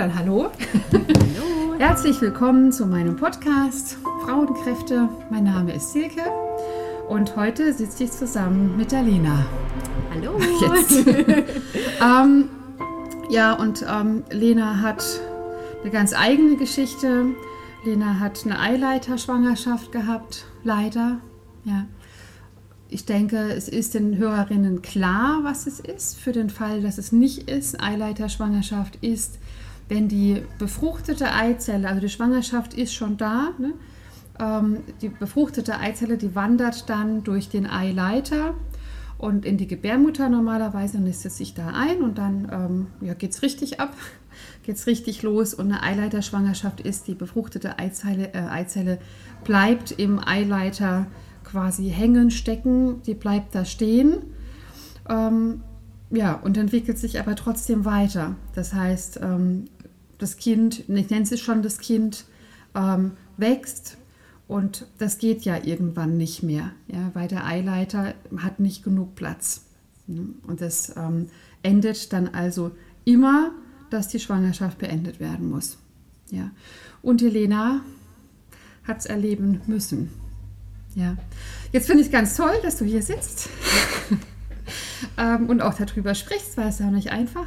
dann hallo. Hallo. Herzlich willkommen zu meinem Podcast Frauenkräfte. Mein Name ist Silke und heute sitze ich zusammen mit der Lena. Hallo. Jetzt. ähm, ja, und ähm, Lena hat eine ganz eigene Geschichte. Lena hat eine Eileiterschwangerschaft gehabt, leider. Ja. Ich denke, es ist den Hörerinnen klar, was es ist. Für den Fall, dass es nicht ist, Eileiterschwangerschaft ist, wenn die befruchtete Eizelle, also die Schwangerschaft ist schon da, ne? ähm, die befruchtete Eizelle, die wandert dann durch den Eileiter und in die Gebärmutter normalerweise nistet sich da ein und dann ähm, ja, geht es richtig ab, geht es richtig los und eine Eileiterschwangerschaft ist, die befruchtete Eizelle, äh, Eizelle bleibt im Eileiter quasi hängen, stecken, die bleibt da stehen. Ähm, ja, und entwickelt sich aber trotzdem weiter. Das heißt, ähm, das Kind, ich nenne es schon das Kind, ähm, wächst und das geht ja irgendwann nicht mehr, ja, weil der Eileiter hat nicht genug Platz. Und das ähm, endet dann also immer, dass die Schwangerschaft beendet werden muss. Ja. Und Helena hat es erleben müssen. Ja. Jetzt finde ich ganz toll, dass du hier sitzt ähm, und auch darüber sprichst, weil es ja nicht einfach.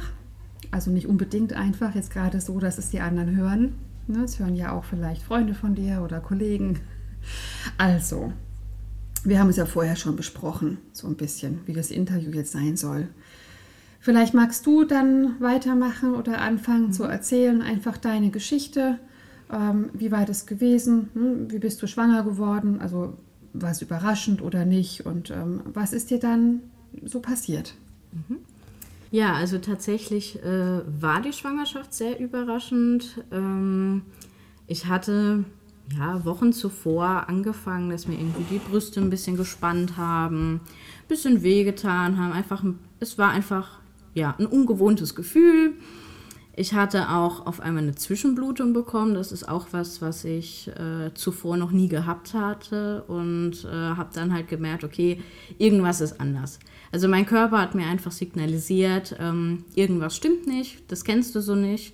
Also nicht unbedingt einfach, jetzt gerade so, dass es die anderen hören. Ne, es hören ja auch vielleicht Freunde von dir oder Kollegen. Also, wir haben es ja vorher schon besprochen, so ein bisschen, wie das Interview jetzt sein soll. Vielleicht magst du dann weitermachen oder anfangen mhm. zu erzählen, einfach deine Geschichte. Ähm, wie war das gewesen? Hm? Wie bist du schwanger geworden? Also war es überraschend oder nicht? Und ähm, was ist dir dann so passiert? Mhm. Ja, also tatsächlich äh, war die Schwangerschaft sehr überraschend. Ähm, ich hatte ja, Wochen zuvor angefangen, dass mir irgendwie die Brüste ein bisschen gespannt haben, ein bisschen wehgetan haben. Einfach, es war einfach ja, ein ungewohntes Gefühl. Ich hatte auch auf einmal eine Zwischenblutung bekommen. Das ist auch was, was ich äh, zuvor noch nie gehabt hatte und äh, habe dann halt gemerkt, okay, irgendwas ist anders. Also mein Körper hat mir einfach signalisiert, ähm, irgendwas stimmt nicht, das kennst du so nicht.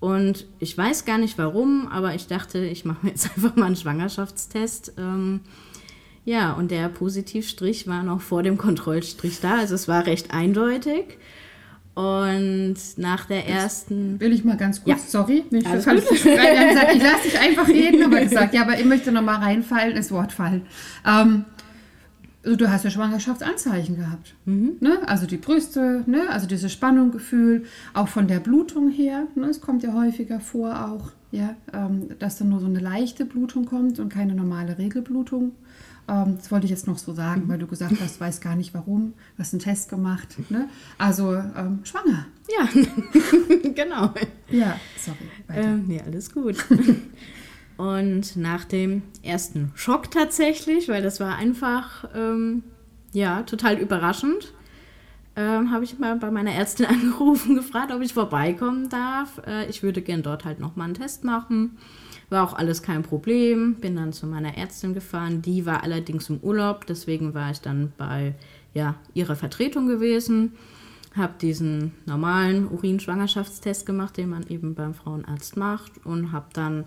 Und ich weiß gar nicht warum, aber ich dachte, ich mache mir jetzt einfach mal einen Schwangerschaftstest. Ähm, ja, und der Positivstrich war noch vor dem Kontrollstrich da, also es war recht eindeutig. Und nach der ersten. Jetzt will ich mal ganz kurz, ja. sorry, ich, ich lasse dich einfach reden, aber gesagt, ja, aber ich möchte noch mal reinfallen, ins Wort fallen. Ähm, also du hast ja Schwangerschaftsanzeichen gehabt. Mhm. Ne? Also die Brüste, ne? also dieses Spannunggefühl, auch von der Blutung her. Ne? Es kommt ja häufiger vor auch, ja, ähm, dass dann nur so eine leichte Blutung kommt und keine normale Regelblutung. Ähm, das wollte ich jetzt noch so sagen, mhm. weil du gesagt hast, weiß gar nicht warum, hast einen Test gemacht. Ne? Also ähm, schwanger. Ja, genau. Ja, sorry. Ähm, nee, alles gut. Und nach dem ersten Schock tatsächlich, weil das war einfach ähm, ja total überraschend, ähm, habe ich mal bei meiner Ärztin angerufen, gefragt, ob ich vorbeikommen darf. Äh, ich würde gern dort halt nochmal einen Test machen. War auch alles kein Problem. Bin dann zu meiner Ärztin gefahren. Die war allerdings im Urlaub, deswegen war ich dann bei ja, ihrer Vertretung gewesen. Habe diesen normalen Urinschwangerschaftstest gemacht, den man eben beim Frauenarzt macht, und habe dann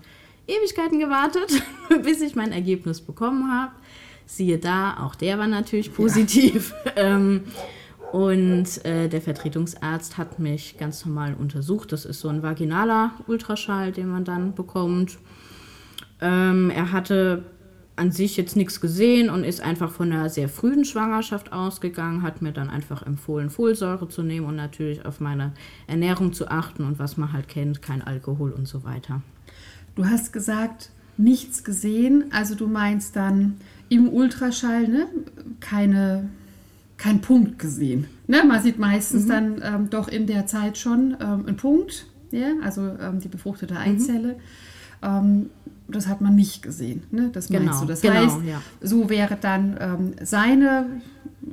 Ewigkeiten gewartet, bis ich mein Ergebnis bekommen habe. Siehe da, auch der war natürlich positiv. Ja. ähm, und äh, der Vertretungsarzt hat mich ganz normal untersucht. Das ist so ein vaginaler Ultraschall, den man dann bekommt. Ähm, er hatte an sich jetzt nichts gesehen und ist einfach von einer sehr frühen Schwangerschaft ausgegangen, hat mir dann einfach empfohlen, Folsäure zu nehmen und natürlich auf meine Ernährung zu achten und was man halt kennt, kein Alkohol und so weiter. Du hast gesagt, nichts gesehen, also du meinst dann im Ultraschall ne, keine, kein Punkt gesehen. Ne? Man sieht meistens mhm. dann ähm, doch in der Zeit schon ähm, einen Punkt, ja? also ähm, die befruchtete mhm. Eizelle. Mhm. das hat man nicht gesehen. Ne? Das meinst genau, du. Das genau, heißt, ja. so wäre dann ähm, seine,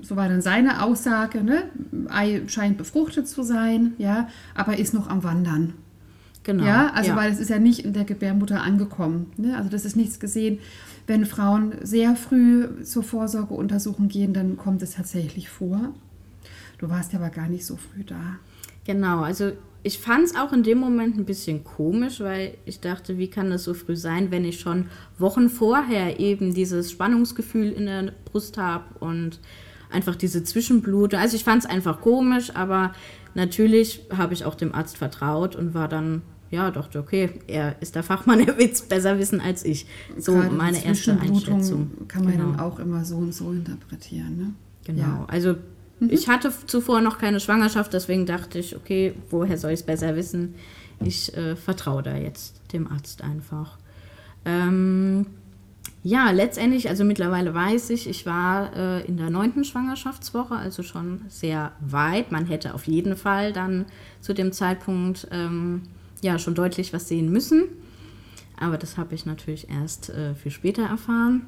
so war dann seine Aussage, ne? Ei scheint befruchtet zu sein, ja, aber ist noch am Wandern. Genau. Ja, also ja. weil es ist ja nicht in der Gebärmutter angekommen. Ne? Also das ist nichts gesehen. Wenn Frauen sehr früh zur Vorsorgeuntersuchung gehen, dann kommt es tatsächlich vor. Du warst ja aber gar nicht so früh da. Genau, also ich fand es auch in dem Moment ein bisschen komisch, weil ich dachte, wie kann das so früh sein, wenn ich schon Wochen vorher eben dieses Spannungsgefühl in der Brust habe und einfach diese Zwischenblute. Also ich fand es einfach komisch, aber natürlich habe ich auch dem Arzt vertraut und war dann, ja, dachte, okay, er ist der Fachmann, er wird es besser wissen als ich. So Gerade meine erste Einschätzung. kann man Genau. dann auch immer so und so interpretieren. Ne? Genau. Ja. Also ich hatte zuvor noch keine Schwangerschaft, deswegen dachte ich, okay, woher soll ich es besser wissen? Ich äh, vertraue da jetzt dem Arzt einfach. Ähm, ja, letztendlich, also mittlerweile weiß ich, ich war äh, in der neunten Schwangerschaftswoche, also schon sehr weit. Man hätte auf jeden Fall dann zu dem Zeitpunkt ähm, ja schon deutlich was sehen müssen. Aber das habe ich natürlich erst äh, viel später erfahren.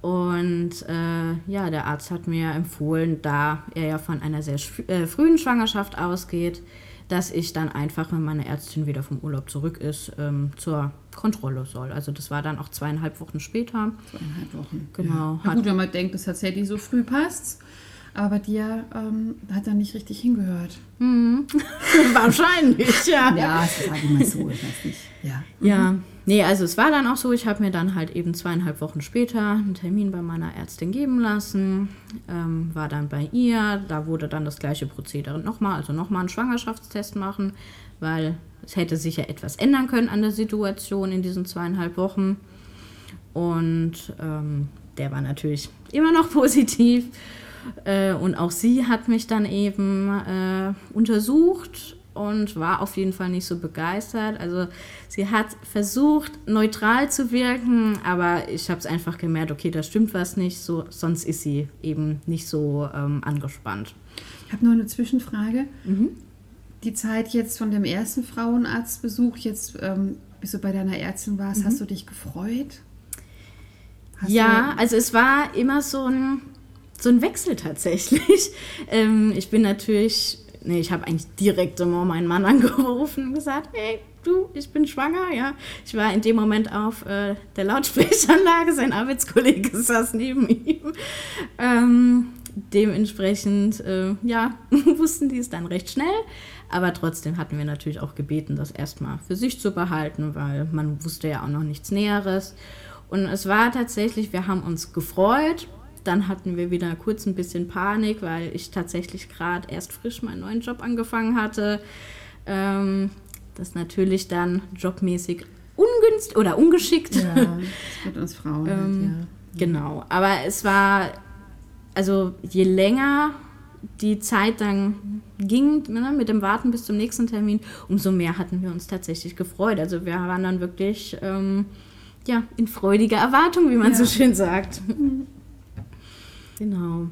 Und äh, ja, der Arzt hat mir empfohlen, da er ja von einer sehr äh, frühen Schwangerschaft ausgeht, dass ich dann einfach, wenn meine Ärztin wieder vom Urlaub zurück ist, ähm, zur Kontrolle soll. Also das war dann auch zweieinhalb Wochen später. Zweieinhalb Wochen. Genau. Ja. Na gut, wenn man denkt, das tatsächlich so früh passt, aber dir ähm, hat er nicht richtig hingehört. Wahrscheinlich, ja. Ja, das sage ich mal so, ich weiß nicht. Ja. Ja, nee, also es war dann auch so, ich habe mir dann halt eben zweieinhalb Wochen später einen Termin bei meiner Ärztin geben lassen, ähm, war dann bei ihr, da wurde dann das gleiche Prozedere nochmal, also nochmal einen Schwangerschaftstest machen, weil es hätte sich ja etwas ändern können an der Situation in diesen zweieinhalb Wochen. Und ähm, der war natürlich immer noch positiv. Äh, und auch sie hat mich dann eben äh, untersucht und war auf jeden Fall nicht so begeistert. Also sie hat versucht, neutral zu wirken, aber ich habe es einfach gemerkt, okay, da stimmt was nicht, so, sonst ist sie eben nicht so ähm, angespannt. Ich habe nur eine Zwischenfrage. Mhm. Die Zeit jetzt von dem ersten Frauenarztbesuch, jetzt ähm, bis du bei deiner Ärztin warst, hast du dich gefreut? Hast ja, also es war immer so ein, so ein Wechsel tatsächlich. ähm, ich bin natürlich, nee, ich habe eigentlich direkt immer meinen Mann angerufen und gesagt, hey, du, ich bin schwanger, ja. Ich war in dem Moment auf äh, der Lautsprecheranlage, sein Arbeitskollege saß neben ihm. Ähm, dementsprechend, äh, ja, wussten die es dann recht schnell. Aber trotzdem hatten wir natürlich auch gebeten, das erstmal für sich zu behalten, weil man wusste ja auch noch nichts Näheres. Und es war tatsächlich, wir haben uns gefreut. Dann hatten wir wieder kurz ein bisschen Panik, weil ich tatsächlich gerade erst frisch meinen neuen Job angefangen hatte. Ähm, das natürlich dann jobmäßig ungünstig oder ungeschickt. Ja, das wird uns Frauen Ähm, halt, Genau, aber es war, also je länger die Zeit dann ging ne, mit dem Warten bis zum nächsten Termin, umso mehr hatten wir uns tatsächlich gefreut. Also wir waren dann wirklich ähm, ja, in freudiger Erwartung, wie man Ja. so schön sagt. genau.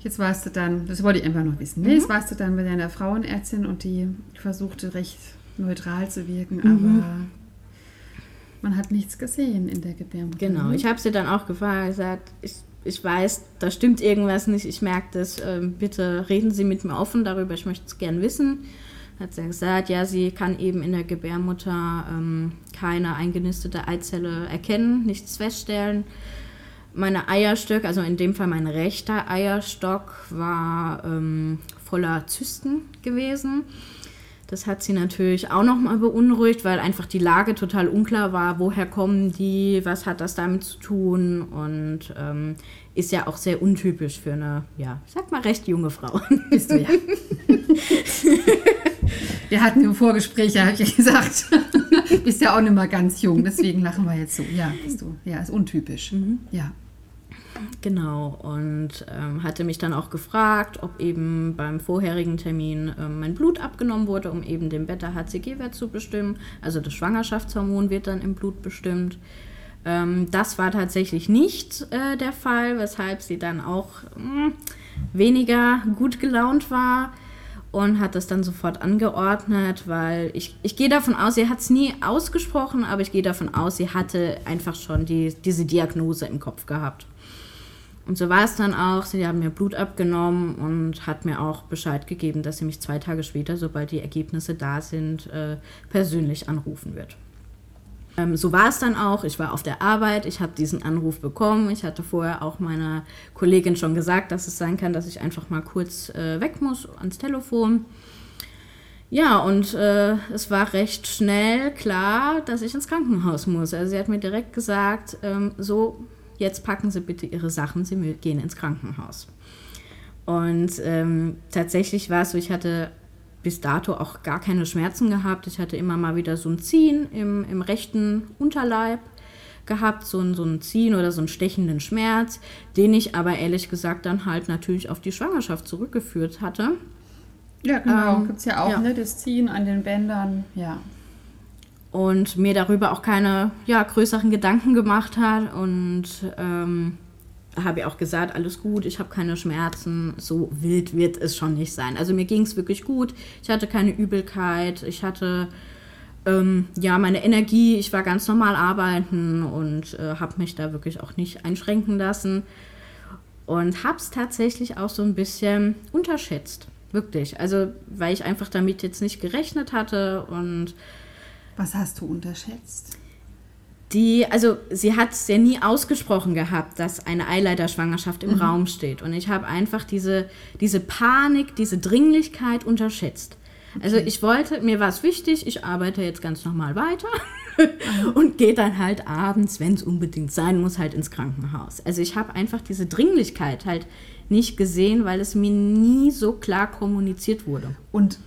Jetzt warst du dann, das wollte ich einfach noch wissen, Mhm. jetzt warst du dann bei deiner Frauenärztin und die versuchte recht neutral zu wirken, Mhm. aber man hat nichts gesehen in der Gebärmutter. Genau, ne? ich habe sie dann auch gefragt, gesagt, ich, ich weiß, da stimmt irgendwas nicht, ich merke das, ähm, bitte reden Sie mit mir offen darüber, ich möchte es gern wissen. Hat sie gesagt, ja, sie kann eben in der Gebärmutter ähm, keine eingenistete Eizelle erkennen, nichts feststellen. Meine Eierstöcke, also in dem Fall mein rechter Eierstock, war ähm, voller Zysten gewesen. Das hat sie natürlich auch nochmal beunruhigt, weil einfach die Lage total unklar war. Woher kommen die? Was hat das damit zu tun? Und ähm, ist ja auch sehr untypisch für eine, ja, ich sag mal, recht junge Frau. Bist du ja. Wir hatten im Vorgespräch, ja, habe ich ja gesagt, bist ja auch nicht mal ganz jung, deswegen lachen wir jetzt so. Ja, bist du. Ja, ist untypisch. Mhm. Ja. Genau, und ähm, hatte mich dann auch gefragt, ob eben beim vorherigen Termin ähm, mein Blut abgenommen wurde, um eben den Beta-HCG-Wert zu bestimmen. Also das Schwangerschaftshormon wird dann im Blut bestimmt. Ähm, das war tatsächlich nicht äh, der Fall, weshalb sie dann auch mh, weniger gut gelaunt war und hat das dann sofort angeordnet, weil ich, ich gehe davon aus, sie hat es nie ausgesprochen, aber ich gehe davon aus, sie hatte einfach schon die, diese Diagnose im Kopf gehabt. Und so war es dann auch. Sie haben mir Blut abgenommen und hat mir auch Bescheid gegeben, dass sie mich zwei Tage später, sobald die Ergebnisse da sind, äh, persönlich anrufen wird. Ähm, so war es dann auch. Ich war auf der Arbeit, ich habe diesen Anruf bekommen. Ich hatte vorher auch meiner Kollegin schon gesagt, dass es sein kann, dass ich einfach mal kurz äh, weg muss ans Telefon. Ja, und äh, es war recht schnell klar, dass ich ins Krankenhaus muss. Also sie hat mir direkt gesagt, ähm, so, jetzt packen Sie bitte Ihre Sachen, Sie gehen ins Krankenhaus. Und ähm, tatsächlich war es so, ich hatte bis dato auch gar keine Schmerzen gehabt. Ich hatte immer mal wieder so ein Ziehen im, im rechten Unterleib gehabt, so ein, so ein Ziehen oder so einen stechenden Schmerz, den ich aber ehrlich gesagt dann halt natürlich auf die Schwangerschaft zurückgeführt hatte. Ja, genau. Ähm, Gibt es ja auch, ja. ne? Das Ziehen an den Bändern, ja. Und mir darüber auch keine ja, größeren Gedanken gemacht hat. Und ähm, habe ich auch gesagt, alles gut, ich habe keine Schmerzen. So wild wird es schon nicht sein. Also mir ging es wirklich gut. Ich hatte keine Übelkeit. Ich hatte ähm, ja meine Energie. Ich war ganz normal arbeiten und äh, habe mich da wirklich auch nicht einschränken lassen. Und habe es tatsächlich auch so ein bisschen unterschätzt. Wirklich. Also, weil ich einfach damit jetzt nicht gerechnet hatte und. Was hast du unterschätzt? Die, also sie hat es ja nie ausgesprochen gehabt, dass eine Eileiterschwangerschaft im mhm. Raum steht. Und ich habe einfach diese, diese Panik, diese Dringlichkeit unterschätzt. Also okay. Also ich wollte, mir war es wichtig, ich arbeite jetzt ganz normal weiter und gehe dann halt abends, wenn es unbedingt sein muss, halt ins Krankenhaus. Also ich habe einfach diese Dringlichkeit halt nicht gesehen, weil es mir nie so klar kommuniziert wurde. Und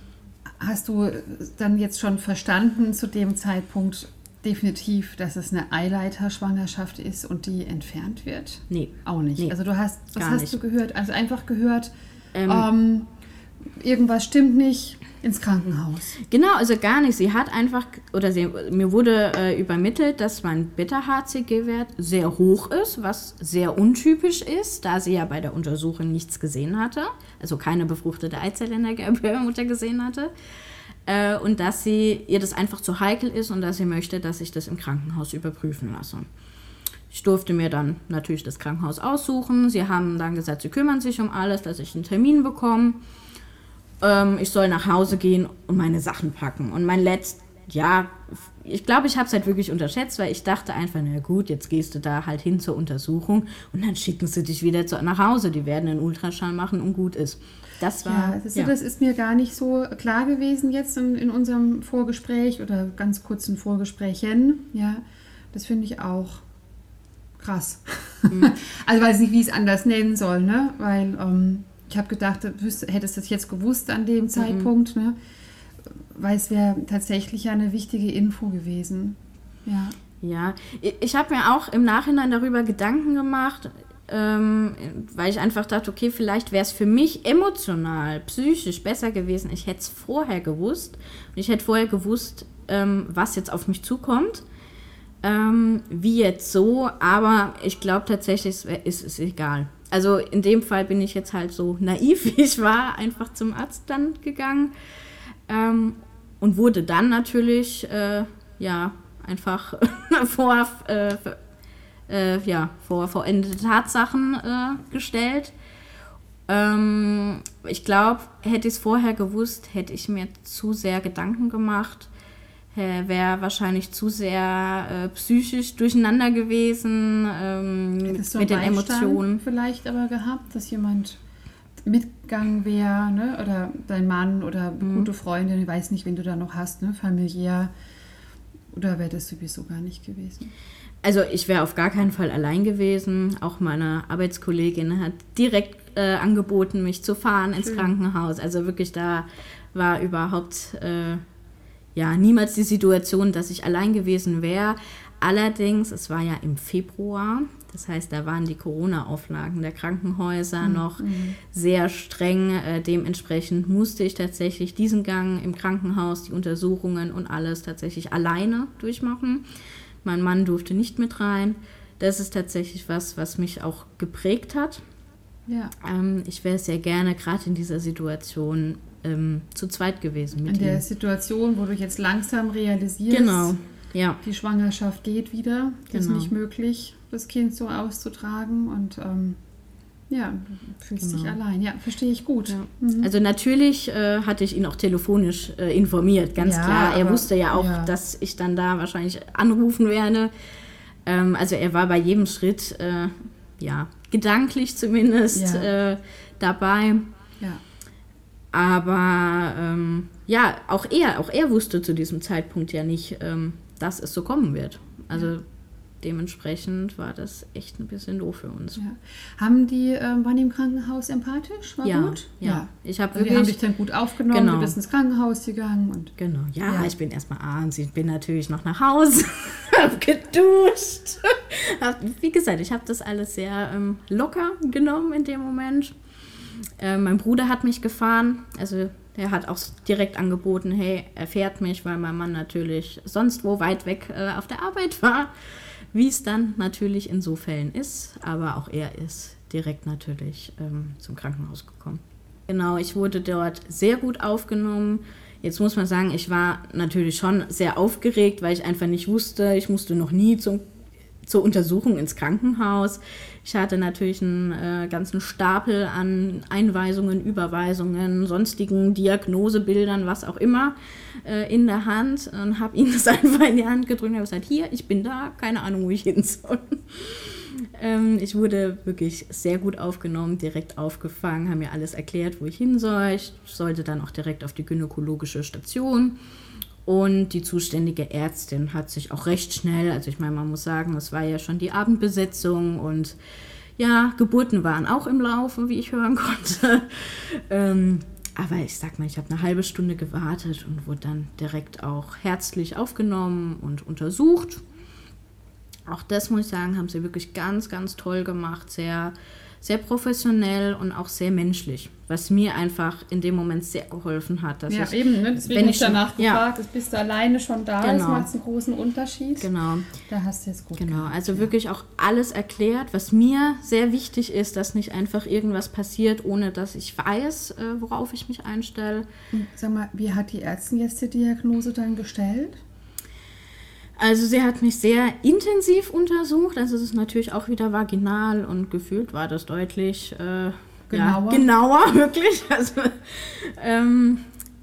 hast du dann jetzt schon verstanden zu dem Zeitpunkt definitiv, dass es eine Eileiterschwangerschaft ist und die entfernt wird? Nee. Auch nicht. Nee, also du hast, was hast nicht. du gehört? Also einfach gehört, ähm, ähm, irgendwas stimmt nicht, ins Krankenhaus. Genau, also gar nicht. Sie hat einfach, oder sie, mir wurde äh, übermittelt, dass mein Beta-HCG-Wert sehr hoch ist, was sehr untypisch ist, da sie ja bei der Untersuchung nichts gesehen hatte, also keine befruchtete Eizelle in der Gebärmutter gesehen hatte. Äh, und dass sie ihr das einfach zu heikel ist und dass sie möchte, dass ich das im Krankenhaus überprüfen lasse. Ich durfte mir dann natürlich das Krankenhaus aussuchen. Sie haben dann gesagt, sie kümmern sich um alles, dass ich einen Termin bekomme ähm, ich soll nach Hause gehen und meine Sachen packen. Und mein letzt, ja, ich glaube, ich habe es halt wirklich unterschätzt, weil ich dachte einfach, na gut, jetzt gehst du da halt hin zur Untersuchung und dann schicken sie dich wieder zu, nach Hause. Die werden einen Ultraschall machen und gut ist. Das war. Ja, das, ja. das ist mir gar nicht so klar gewesen jetzt in, in unserem Vorgespräch oder ganz kurzen Vorgesprächen. Ja, das finde ich auch krass. Mhm. also weiß nicht, wie ich es anders nennen soll, ne? Weil ähm, ich habe gedacht, du hättest das jetzt gewusst an dem mhm. Zeitpunkt, mhm. ne? weil es wäre tatsächlich eine wichtige Info gewesen. Ja. Ja, ich habe mir auch im Nachhinein darüber Gedanken gemacht, ähm, weil ich einfach dachte, okay, vielleicht wäre es für mich emotional, psychisch besser gewesen. Ich hätte es vorher gewusst und ich hätte vorher gewusst, ähm, was jetzt auf mich zukommt. Ähm, wie jetzt so, aber ich glaube tatsächlich, es ist egal also in dem Fall bin ich jetzt halt so naiv, wie ich war, einfach zum Arzt dann gegangen ähm, und wurde dann natürlich, äh, ja, einfach vor, äh, äh, ja, vor vollendete Tatsachen äh, gestellt. Ähm, ich glaube, hätte ich es vorher gewusst, hätte ich mir zu sehr Gedanken gemacht wäre wahrscheinlich zu sehr äh, psychisch durcheinander gewesen ähm, mit, mit den Emotionen. Vielleicht aber gehabt, dass jemand mitgegangen wäre, ne? oder dein Mann oder mhm. gute Freundin, ich weiß nicht, wen du da noch hast, ne? familiär, oder wäre das sowieso gar nicht gewesen? Also ich wäre auf gar keinen Fall allein gewesen. Auch meine Arbeitskollegin hat direkt äh, angeboten, mich zu fahren ins Krankenhaus. Also wirklich da war überhaupt äh, ja niemals die Situation, dass ich allein gewesen wäre. Allerdings, es war ja im Februar, das heißt, da waren die Corona-Auflagen der Krankenhäuser mhm. noch sehr streng. Äh, dementsprechend musste ich tatsächlich diesen Gang im Krankenhaus, die Untersuchungen und alles tatsächlich alleine durchmachen. Mein Mann durfte nicht mit rein. Das ist tatsächlich was, was mich auch geprägt hat. Ja. Ähm, ich wäre sehr gerne gerade in dieser Situation ähm, zu zweit gewesen. Mit In der ihm. Situation, wo du jetzt langsam realisierst, genau. ja. die Schwangerschaft geht wieder, genau. ist nicht möglich, das Kind so auszutragen und ähm, ja, fühlst genau. dich allein. Ja, verstehe ich gut. Ja. Mhm. Also natürlich äh, hatte ich ihn auch telefonisch äh, informiert, ganz ja, klar. Er aber, wusste ja auch, ja. dass ich dann da wahrscheinlich anrufen werde. Ähm, also er war bei jedem Schritt, äh, ja, gedanklich zumindest äh, dabei. Ja. Aber ähm, ja, auch er, auch er wusste zu diesem Zeitpunkt ja nicht, ähm, dass es so kommen wird. Also ja. dementsprechend war das echt ein bisschen doof für uns. Ja. Haben die, äh, waren die im Krankenhaus empathisch? War ja, gut? Ja. ja. Ich habe also die haben dich dann gut aufgenommen, genau. du bist ins Krankenhaus gegangen und. Genau, ja, ich bin erstmal abends, ich bin natürlich noch nach Hause, habe geduscht. Wie gesagt, ich habe das alles sehr ähm, locker genommen in dem Moment. Äh, mein Bruder hat mich gefahren, also der hat auch direkt angeboten, hey, er fährt mich, weil mein Mann natürlich sonst wo weit weg äh, auf der Arbeit war, wie es dann natürlich in so Fällen ist. Aber auch er ist direkt natürlich ähm, zum Krankenhaus gekommen. Genau, ich wurde dort sehr gut aufgenommen. Jetzt muss man sagen, ich war natürlich schon sehr aufgeregt, weil ich einfach nicht wusste, ich musste noch nie zum zur Untersuchung ins Krankenhaus. Ich hatte natürlich einen äh, ganzen Stapel an Einweisungen, Überweisungen, sonstigen Diagnosebildern, was auch immer, äh, in der Hand und habe ihnen das einfach in die Hand gedrückt und habe gesagt, hier, ich bin da, keine Ahnung, wo ich hin soll. ähm, ich wurde wirklich sehr gut aufgenommen, direkt aufgefangen, haben mir alles erklärt, wo ich hin soll. Ich sollte dann auch direkt auf die gynäkologische Station. Und die zuständige Ärztin hat sich auch recht schnell, also ich meine, man muss sagen, es war ja schon die Abendbesetzung und ja, Geburten waren auch im Laufe, wie ich hören konnte. ähm, aber ich sag mal, ich habe eine halbe Stunde gewartet und wurde dann direkt auch herzlich aufgenommen und untersucht. Auch das muss ich sagen, haben sie wirklich ganz, ganz toll gemacht. Sehr sehr professionell und auch sehr menschlich, was mir einfach in dem Moment sehr geholfen hat. ja, ich, eben, ne? deswegen wenn ich danach schon, gefragt, ja. bist du alleine schon da, genau. das macht einen großen Unterschied. Genau. Da hast du jetzt gut Genau, gemacht, also ja. wirklich auch alles erklärt, was mir sehr wichtig ist, dass nicht einfach irgendwas passiert, ohne dass ich weiß, äh, worauf ich mich einstelle. Sag mal, wie hat die Ärztin jetzt die Diagnose dann gestellt? Also sie hat mich sehr intensiv untersucht. Also es ist natürlich auch wieder vaginal und gefühlt war das deutlich äh, genauer. Ja, genauer, wirklich. Also ähm,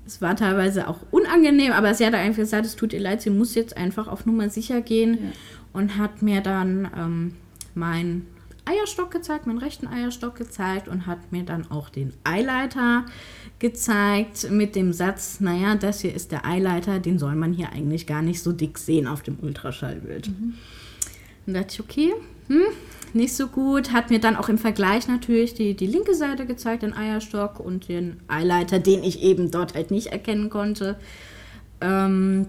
es war teilweise auch unangenehm, aber sie hat einfach gesagt, es tut ihr leid, sie muss jetzt einfach auf Nummer sicher gehen ja. und hat mir dann ähm, mein Eierstock gezeigt, meinen rechten Eierstock gezeigt und hat mir dann auch den Eileiter gezeigt mit dem Satz, naja, das hier ist der Eileiter, den soll man hier eigentlich gar nicht so dick sehen auf dem Ultraschallbild. Mhm. Dann dachte ich, okay, hm, nicht so gut. Hat mir dann auch im Vergleich natürlich die, die linke Seite gezeigt, den Eierstock und den Eileiter, den ich eben dort halt nicht erkennen konnte. Ähm,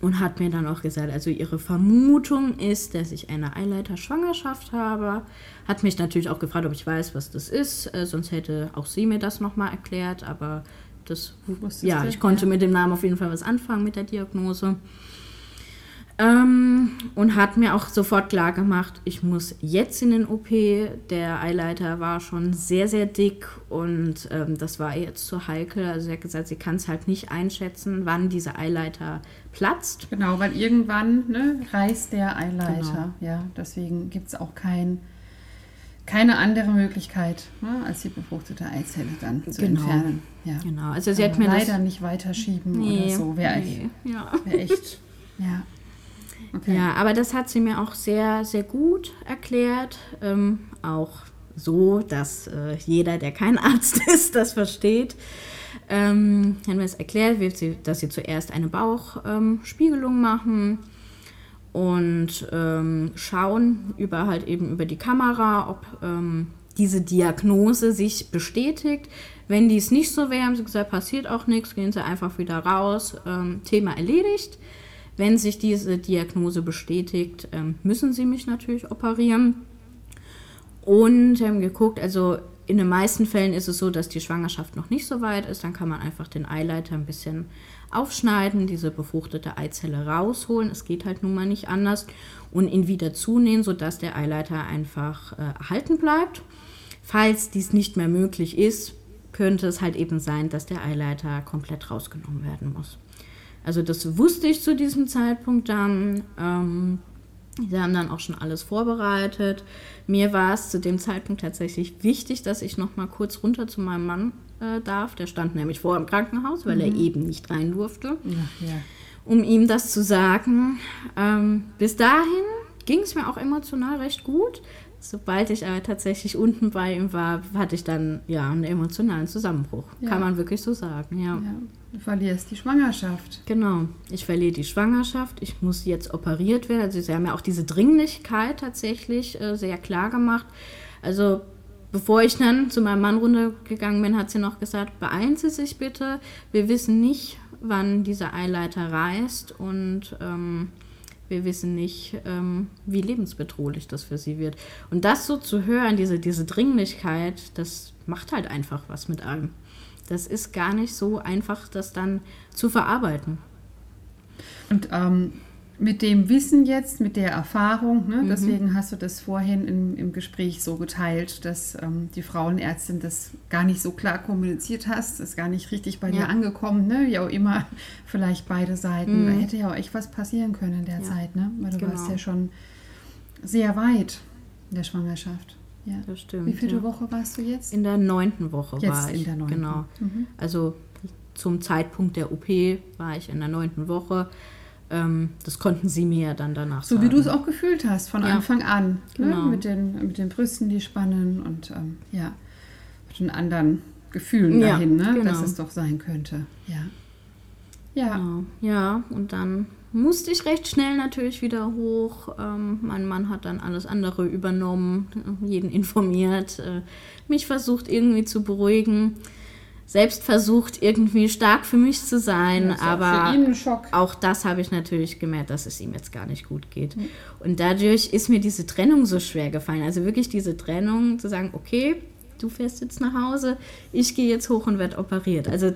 und hat mir dann auch gesagt, also ihre Vermutung ist, dass ich eine Eileiter-Schwangerschaft habe. Hat mich natürlich auch gefragt, ob ich weiß, was das ist. Äh, sonst hätte auch sie mir das nochmal erklärt. Aber das, ja, ich konnte mit dem Namen auf jeden Fall was anfangen mit der Diagnose. Ähm, und hat mir auch sofort klar gemacht, ich muss jetzt in den OP. Der Eileiter war schon sehr, sehr dick und ähm, das war jetzt zu heikel. Also sie hat gesagt, sie kann es halt nicht einschätzen, wann dieser Eileiter platzt. Genau, weil irgendwann ne, reißt der Eileiter. Genau. Ja, deswegen gibt es auch kein, keine andere Möglichkeit, ne, als die befruchtete Eizelle dann zu genau. entfernen. Ja. Genau, also sie hat mir leider das nicht weiterschieben nee, oder so. Wäre nee, ja. wär echt, ja. Okay. Ja, aber das hat sie mir auch sehr, sehr gut erklärt. Ähm, auch so, dass äh, jeder, der kein Arzt ist, das versteht. Ähm, haben wir es erklärt, dass sie zuerst eine Bauchspiegelung ähm, machen und ähm, schauen über halt eben über die Kamera, ob ähm, diese Diagnose sich bestätigt. Wenn dies nicht so wäre, haben sie gesagt, passiert auch nichts, gehen sie einfach wieder raus, ähm, Thema erledigt. Wenn sich diese Diagnose bestätigt, ähm, müssen sie mich natürlich operieren. Und haben geguckt, also in den meisten Fällen ist es so, dass die Schwangerschaft noch nicht so weit ist. Dann kann man einfach den Eileiter ein bisschen aufschneiden, diese befruchtete Eizelle rausholen. Es geht halt nun mal nicht anders. Und ihn wieder zunähen, sodass der Eileiter einfach äh, erhalten bleibt. Falls dies nicht mehr möglich ist, könnte es halt eben sein, dass der Eileiter komplett rausgenommen werden muss. Also das wusste ich zu diesem Zeitpunkt dann. Ähm, Sie haben dann auch schon alles vorbereitet. Mir war es zu dem Zeitpunkt tatsächlich wichtig, dass ich noch mal kurz runter zu meinem Mann äh, darf. Der stand nämlich vor im Krankenhaus, weil mhm. er eben nicht rein durfte. Ja, ja. Um ihm das zu sagen. Ähm, bis dahin ging es mir auch emotional recht gut. Sobald ich aber tatsächlich unten bei ihm war, hatte ich dann ja einen emotionalen Zusammenbruch. Ja. Kann man wirklich so sagen, ja. Du verlierst die Schwangerschaft. Genau, ich verliere die Schwangerschaft, ich muss jetzt operiert werden. Also sie haben ja auch diese Dringlichkeit tatsächlich äh, sehr klar gemacht. Also bevor ich dann zu meinem Mann runtergegangen bin, hat sie noch gesagt, beeilen Sie sich bitte. Wir wissen nicht, wann dieser Eileiter reißt und ähm, wir wissen nicht, ähm, wie lebensbedrohlich das für sie wird. Und das so zu hören, diese, diese Dringlichkeit, das macht halt einfach was mit einem. Das ist gar nicht so einfach, das dann zu verarbeiten. Und ähm, mit dem Wissen jetzt, mit der Erfahrung, ne, mhm. deswegen hast du das vorhin im, im Gespräch so geteilt, dass ähm, die Frauenärztin das gar nicht so klar kommuniziert hast, ist gar nicht richtig bei ja. dir angekommen, ne, wie auch immer, vielleicht beide Seiten. Mhm. Da hätte ja auch echt was passieren können in der ja. Zeit, ne? weil du genau. warst ja schon sehr weit in der Schwangerschaft. Ja. Das stimmt. Wie viele ja. Woche warst du jetzt? In der neunten Woche jetzt war ich. in der neunten. Genau. Mhm. Also zum Zeitpunkt der OP war ich in der neunten Woche. Ähm, das konnten sie mir dann danach so sagen. wie du es auch gefühlt hast von ja. Anfang an. Ne? Genau. Ne? Mit, den, mit den Brüsten, die spannen und ähm, ja, mit den anderen Gefühlen dahin, ne? genau. dass es doch sein könnte. Ja. Ja. Genau. Ja, und dann musste ich recht schnell natürlich wieder hoch. Ähm, mein Mann hat dann alles andere übernommen, jeden informiert, äh, mich versucht irgendwie zu beruhigen, selbst versucht irgendwie stark für mich zu sein, auch aber auch das habe ich natürlich gemerkt, dass es ihm jetzt gar nicht gut geht. Mhm. Und dadurch ist mir diese Trennung so schwer gefallen. Also wirklich diese Trennung zu sagen, okay, du fährst jetzt nach Hause, ich gehe jetzt hoch und werde operiert. Also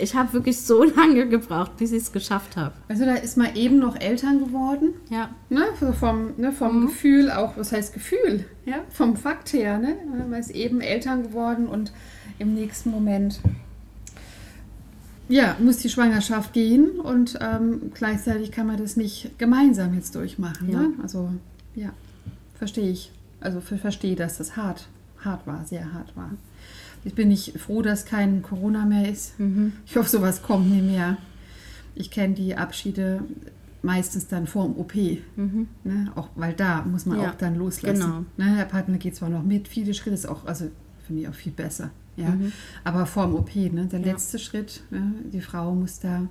ich habe wirklich so lange gebraucht, bis ich es geschafft habe. Also da ist man eben noch Eltern geworden. Ja. Ne, so vom, ne, vom Mhm. Gefühl auch, was heißt Gefühl? Ja, vom Fakt her, ne? Man ist eben Eltern geworden und im nächsten Moment ja, muss die Schwangerschaft gehen und ähm, gleichzeitig kann man das nicht gemeinsam jetzt durchmachen. Ja. Ne? Also ja, verstehe ich. Also ver- verstehe, dass das hart, hart war, sehr hart war. Ich bin nicht froh, dass kein Corona mehr ist. Mhm. Ich hoffe, sowas kommt nie mehr. Ich kenne die Abschiede meistens dann vor dem OP. Mhm. Ne? Auch, weil da muss man Ja, auch dann loslassen. genau. Ne? Der Partner geht zwar noch mit, viele Schritte ist auch, also finde ich auch viel besser. Ja? Mhm. Aber vor dem OP, ne? der Ja. letzte Schritt, ne? die Frau muss da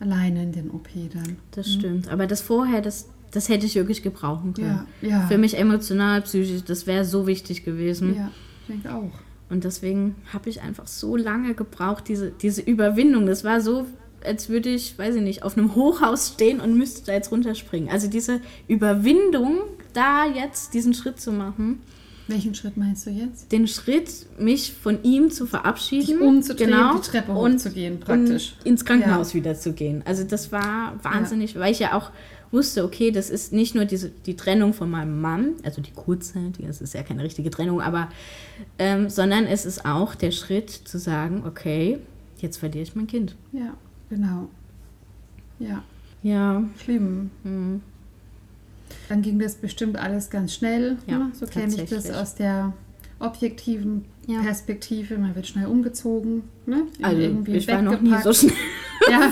alleine in den OP dann. Das stimmt. Aber das vorher, das, das hätte ich wirklich gebrauchen können. Ja, ja. Für mich emotional, psychisch, das wäre so wichtig gewesen. Ja, ich denke auch. Und deswegen habe ich einfach so lange gebraucht, diese, diese Überwindung. Das war so, als würde ich, weiß ich nicht, auf einem Hochhaus stehen und müsste da jetzt runterspringen. Also diese Überwindung, da jetzt diesen Schritt zu machen, Welchen Schritt meinst du jetzt? den Schritt, mich von ihm zu verabschieden, Dich umzudrehen, genau, die Treppe hochzugehen praktisch. und ins Krankenhaus wieder zu gehen. Also das war wahnsinnig, weil ich ja auch wusste, okay, das ist nicht nur diese, die Trennung von meinem Mann, also die kurzzeitige, das ist ja keine richtige Trennung, aber ähm, sondern es ist auch der Schritt zu sagen, okay, jetzt verliere ich mein Kind. Ja, genau. Ja, Ja, schlimm. hm, Dann ging das bestimmt alles ganz schnell. Ja, ne? So kenne ich das aus der objektiven Ja. Perspektive. Man wird schnell umgezogen. Ne? also Irgendwie ich war noch nie so schnell Ja,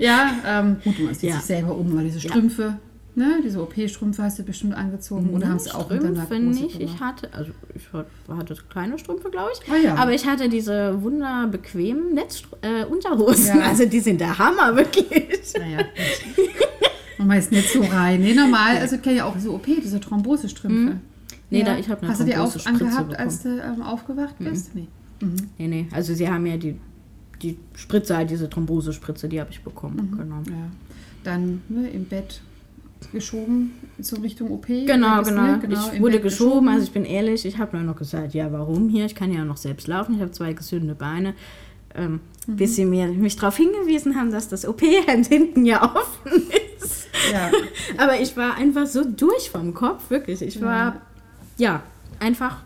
ja ähm, gut, man zieht Ja. sich selber um, weil diese Ja. Strümpfe, ne? diese OP-Strümpfe hast du bestimmt angezogen oder haben sie auch unter Strümpfe Narkose nicht. Ich hatte, also ich hat- hatte kleine Strümpfe, glaube ich. Ah ja. Aber ich hatte diese wunderbequemen Netzunterhosen. Äh, Unterhosen. Ja. Also die sind der Hammer, wirklich. Naja. Man weiß nicht so rein. Nee, normal, also ich kenne ja auch diese OP, diese Thrombosestrümpfe. Mhm. Nee, da- ich hab eine Hast du die auch Thrombosespritze angehabt, als du ähm, aufgewacht bist? Nee. Mhm. Nee, nee. Also sie haben ja die, die Spritze, halt diese Thrombosespritze, die habe ich bekommen. Genau. Ja. Dann ne, im Bett geschoben, so Richtung OP. Genau, Bist, genau. ne, Ich im wurde Bett geschoben, also ich bin ehrlich, ich habe nur noch gesagt, ja, warum hier? Ich kann ja noch selbst laufen, ich habe zwei gesunde Beine. Ähm, Mhm. Bis sie mir, mich darauf hingewiesen haben, dass das OP-Hand hinten ja offen ist. Ja, Aber ich war einfach so durch vom Kopf, wirklich. Ich war, ja, einfach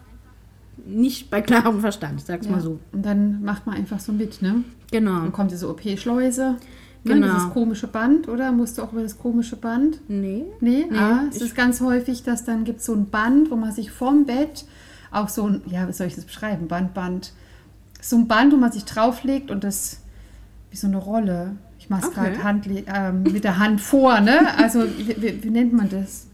nicht bei klarem Verstand, ich sag's ja. mal so. Und dann macht man einfach so mit, ne? Genau. Dann kommt diese OP-Schleuse. Ne, Genau. Dieses komische Band, oder? Musst du auch über das komische Band? Nee. Nee, Nee, ah, es ist ganz häufig, dass dann gibt es so ein Band, wo man sich vom Bett auch so ein, ja, wie soll ich das beschreiben? Band, Band. So ein Band, wo man sich drauflegt und das wie so eine Rolle. Ich mache es Okay. gerade ähm, mit der Hand vor, ne? Also wie, wie, wie nennt man das?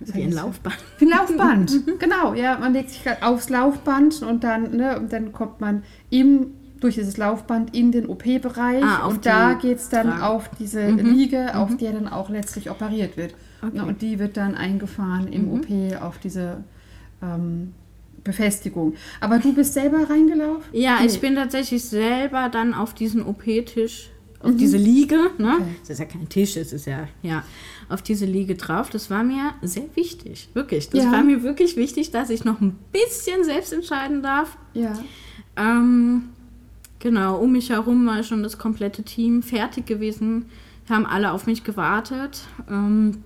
Wie ein Laufband. Wie ein Laufband, genau. Ja, man legt sich aufs Laufband und dann, ne, und dann kommt man im durch dieses Laufband in den OP-Bereich Ah, und da geht es dann Trage. auf diese Liege, auf der dann auch letztlich operiert wird. Okay. Ja, und die wird dann eingefahren im OP auf diese ähm, Befestigung. Aber du bist selber reingelaufen? Ja, Nee. ich bin tatsächlich selber dann auf diesen OP-Tisch, auf diese Liege, ne? Mhm. Okay. Das ist ja kein Tisch, das ist ja, ja, auf diese Liege drauf. Das war mir sehr wichtig, wirklich. Das Ja. war mir wirklich wichtig, dass ich noch ein bisschen selbst entscheiden darf. Ja. Ähm, genau, um mich herum war schon das komplette Team fertig gewesen. Haben alle auf mich gewartet. Ähm,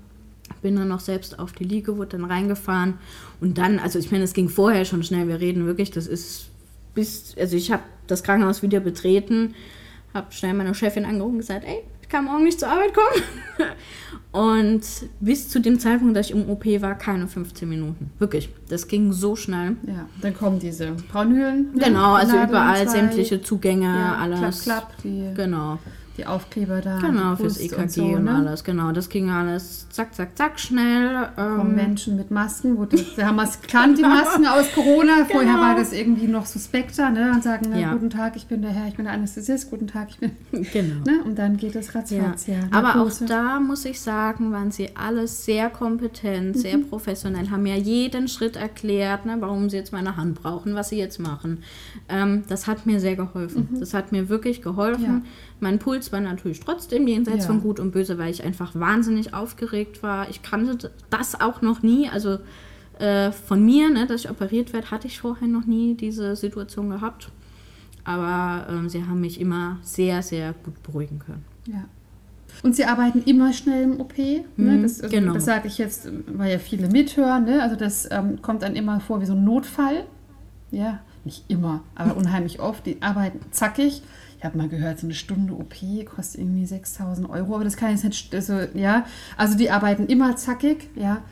bin dann noch selbst auf die Liege, wurde dann reingefahren. Und dann, also ich meine, es ging vorher schon schnell. Wir reden wirklich, das ist bis, also ich habe das Krankenhaus wieder betreten, habe schnell meine Chefin angerufen und gesagt, ey, ich kann morgen nicht zur Arbeit kommen. Und bis zu dem Zeitpunkt, dass ich im OP war, keine 15 Minuten. Wirklich, das ging so schnell. Ja, dann kommen diese Braunhülen. ne? Genau, also überall zwei. sämtliche Zugänge, ja, alles. Klapp, klapp, die, Genau, die Aufkleber da. genau, fürs EKG und, so, ne? alles. Genau, das ging alles zack, zack, zack, schnell. Ähm, Menschen mit Masken. Wo das, wir haben es gekannt, die Masken aus Corona. Vorher Genau. war das irgendwie noch suspekter. Ne? Und sagen, na, Ja. guten Tag, ich bin der Herr, ich bin der Anästhesist. Guten Tag, ich bin... genau. Ne? Und dann geht es Ja. ratzfatz. Ja. Aber auch da muss ich sagen, waren sie alles sehr kompetent, sehr Mhm. professionell, haben mir jeden Schritt erklärt, ne, warum sie jetzt meine Hand brauchen, was sie jetzt machen. Ähm, das hat mir sehr geholfen. Das hat mir wirklich geholfen. Mhm. Ja. Mein Puls war natürlich trotzdem jenseits Ja. von Gut und Böse, weil ich einfach wahnsinnig aufgeregt war. Ich kannte das auch noch nie. Also äh, von mir, ne, dass ich operiert werde, hatte ich vorher noch nie diese Situation gehabt. Aber ähm, sie haben mich immer sehr, sehr gut beruhigen können. Ja. Und sie arbeiten immer schnell im OP. Ne? Mhm, Das, also, genau. das sage ich jetzt, weil ja viele mithören. Ne? Also das ähm, kommt dann immer vor wie so ein Notfall. Ja, nicht immer, aber unheimlich oft. Die arbeiten zackig. Ich habe mal gehört, so eine Stunde OP kostet irgendwie 6000 Euro, aber das kann jetzt nicht, also, ja, also die arbeiten immer zackig, ja.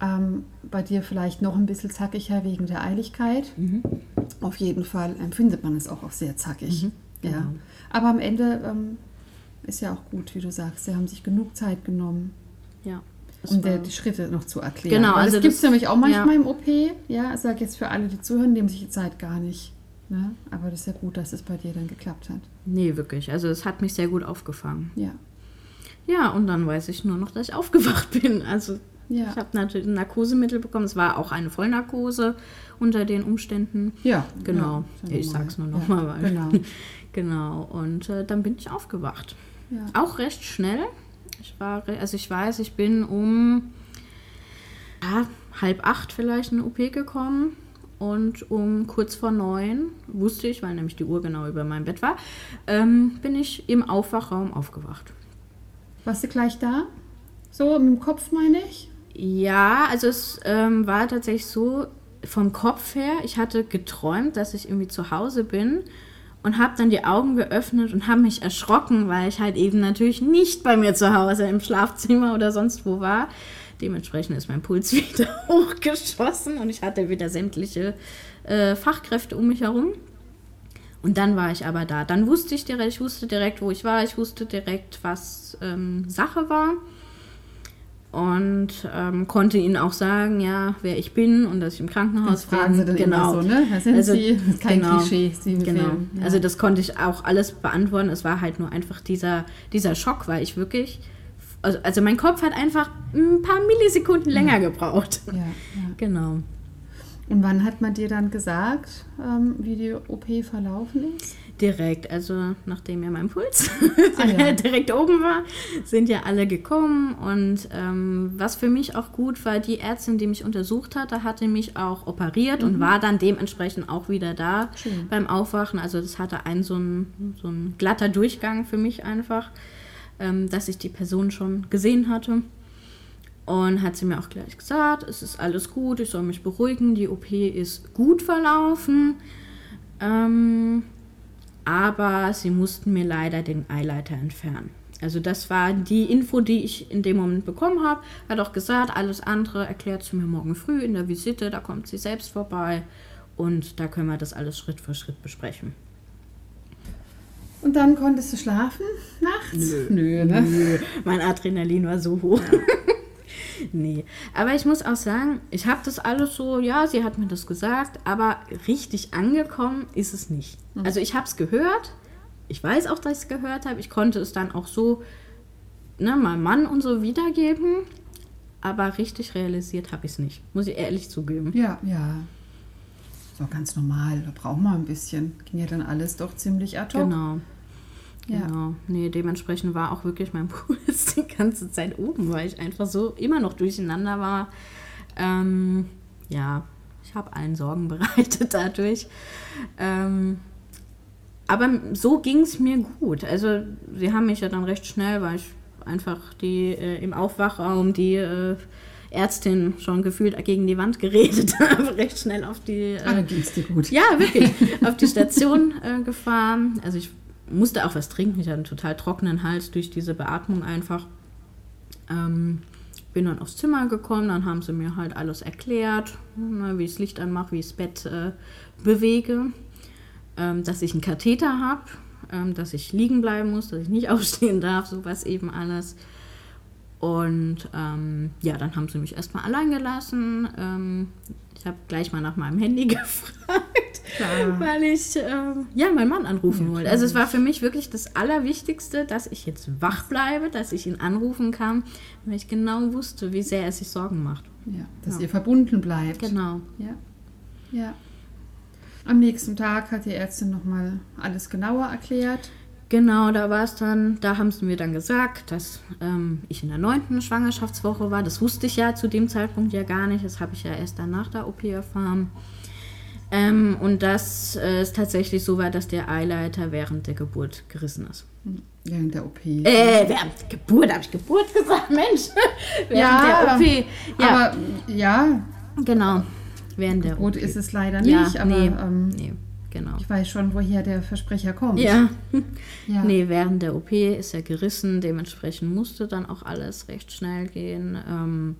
Ähm, bei dir vielleicht noch ein bisschen zackiger wegen der Eiligkeit. Mhm. Auf jeden Fall empfindet man es auch, auch sehr zackig. ja. genau. Aber am Ende ähm, ist ja auch gut, wie du sagst. Sie haben sich genug Zeit genommen, Ja. um dir die Schritte noch zu erklären. Genau, Weil also das gibt es nämlich auch manchmal ja. im OP. Ja, ich sage jetzt für alle, die zuhören, nehmen sich die Zeit gar nicht. Ne? Aber das ist ja gut, dass es bei dir dann geklappt hat. Nee, wirklich. Also es hat mich sehr gut aufgefangen. Ja. Ja, und dann weiß ich nur noch, dass ich aufgewacht bin. Also Ja. ich habe natürlich ein Narkosemittel bekommen. Es war auch eine Vollnarkose unter den Umständen. Ja, Genau. ja, ich sag's nur Ja, nochmal. weil Genau. genau. Und äh, dann bin ich aufgewacht. Ja. Auch recht schnell. Ich war, also ich weiß, ich bin um ja, halb acht vielleicht in die OP gekommen. Und um kurz vor neun, wusste ich, weil nämlich die Uhr genau über meinem Bett war, ähm, bin ich im Aufwachraum aufgewacht. Warst du gleich da? So, mit dem Kopf meine ich? Ja, also es ähm, war tatsächlich so, vom Kopf her, ich hatte geträumt, dass ich irgendwie zu Hause bin und habe dann die Augen geöffnet und habe mich erschrocken, weil ich halt eben natürlich nicht bei mir zu Hause im Schlafzimmer oder sonst wo war. Dementsprechend ist mein Puls wieder hochgeschossen und ich hatte wieder sämtliche äh, Fachkräfte um mich herum. Und dann war ich aber da. Dann wusste ich direkt, ich wusste direkt, wo ich war, ich wusste direkt, was ähm, Sache war und ähm, konnte ihnen auch sagen, ja, wer ich bin und dass ich im Krankenhaus Das fragen bin. sie dann genau. so, ne? Wer sind Also, Sie? Das ist kein genau, Klischee. Sie Genau. Ja. Also das konnte ich auch alles beantworten. Es war halt nur einfach dieser, dieser Schock, weil ich wirklich, also, also mein Kopf hat einfach ein paar Millisekunden länger gebraucht. ja, ja. Genau. Und wann hat man dir dann gesagt, ähm, wie die OP verlaufen ist? Direkt, also nachdem ja mein Puls Ah, ja. direkt oben war, sind ja alle gekommen. Und ähm, was für mich auch gut war, die Ärztin, die mich untersucht hatte, hatte mich auch operiert und war dann dementsprechend auch wieder da Mhm. Schön. beim Aufwachen. Also das hatte ein so ein, so ein glatter Durchgang für mich einfach, ähm, dass ich die Person schon gesehen hatte. Und hat sie mir auch gleich gesagt, es ist alles gut, ich soll mich beruhigen, die OP ist gut verlaufen. Ähm, aber sie mussten mir leider den Eileiter entfernen. Also das war die Info, die ich in dem Moment bekommen habe. Hat auch gesagt, alles andere erklärt sie mir morgen früh in der Visite, da kommt sie selbst vorbei und da können wir das alles Schritt für Schritt besprechen. Und dann konntest du schlafen nachts? Nö, ne? Mein Adrenalin war so hoch. nee, aber ich muss auch sagen, ich habe das alles so, ja, sie hat mir das gesagt, aber richtig angekommen ist es nicht. Mhm. Also ich habe es gehört, ich weiß auch, dass ich es gehört habe, ich konnte es dann auch so ne, meinem Mann und so wiedergeben, aber richtig realisiert habe ich es nicht, muss ich ehrlich zugeben. Ja, ja. So ganz normal, da braucht man ein bisschen. Ging ja dann alles doch ziemlich ad hoc. Genau. Ja. Genau. Nee, dementsprechend war auch wirklich mein Puls die ganze Zeit oben, weil ich einfach so immer noch durcheinander war. Ähm, ja, ich habe allen Sorgen bereitet dadurch. Ähm, aber so ging es mir gut. Also sie haben mich ja dann recht schnell, weil ich einfach die äh, im Aufwachraum die äh, Ärztin schon gefühlt gegen die Wand geredet habe, recht schnell auf die. Äh, ah, dir gut. Ja, wirklich. auf die Station äh, gefahren. Also ich musste auch was trinken. Ich hatte einen total trockenen Hals durch diese Beatmung einfach. Ähm, bin dann aufs Zimmer gekommen, dann haben sie mir halt alles erklärt, ne, wie ich das Licht anmache, wie ich das Bett äh, bewege, ähm, dass ich einen Katheter habe, ähm, dass ich liegen bleiben muss, dass ich nicht aufstehen darf, sowas eben alles. Und ähm, ja, dann haben sie mich erstmal allein gelassen. Ähm, ich habe gleich mal nach meinem Handy gefragt, klar. weil ich ähm, ja meinen Mann anrufen ja, wollte. Also es war für mich wirklich das Allerwichtigste, dass ich jetzt wach bleibe, dass ich ihn anrufen kann, weil ich genau wusste, wie sehr er sich Sorgen macht. Ja, dass ja. ihr verbunden bleibt. Genau. Ja. Ja. Am nächsten Tag hat die Ärztin nochmal alles genauer erklärt. Genau, da war es dann, da haben sie mir dann gesagt, dass ähm, ich in der neunten Schwangerschaftswoche war. Das wusste ich ja zu dem Zeitpunkt ja gar nicht. Das habe ich ja erst dann nach der OP erfahren. Ähm, und dass äh, es tatsächlich so war, dass der Eileiter während der Geburt gerissen ist. Während der OP. Äh, während der Geburt, habe ich Geburt gesagt, Mensch. während ja, der OP. Ja. Aber ja. Genau. Während der Geburt OP. ist es leider nicht, ja, aber. Nee, ähm, nee genau. Ich weiß schon, woher der Versprecher kommt. Ja. ja. Nee, während der OP ist er gerissen, dementsprechend musste dann auch alles recht schnell gehen. Ähm,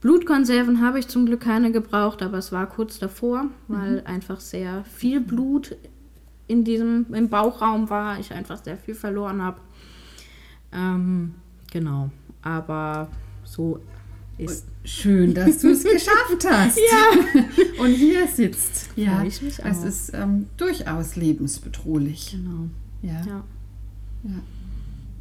Blutkonserven habe ich zum Glück keine gebraucht, aber es war kurz davor, weil mhm. einfach sehr viel Blut in diesem im Bauchraum war, ich einfach sehr viel verloren habe. Ähm, genau, aber so ist. Schön, dass du es geschafft hast. ja. Und hier sitzt. Ja, ich mich auch. es ist ähm, durchaus lebensbedrohlich. Genau. Ja. ja. Ja.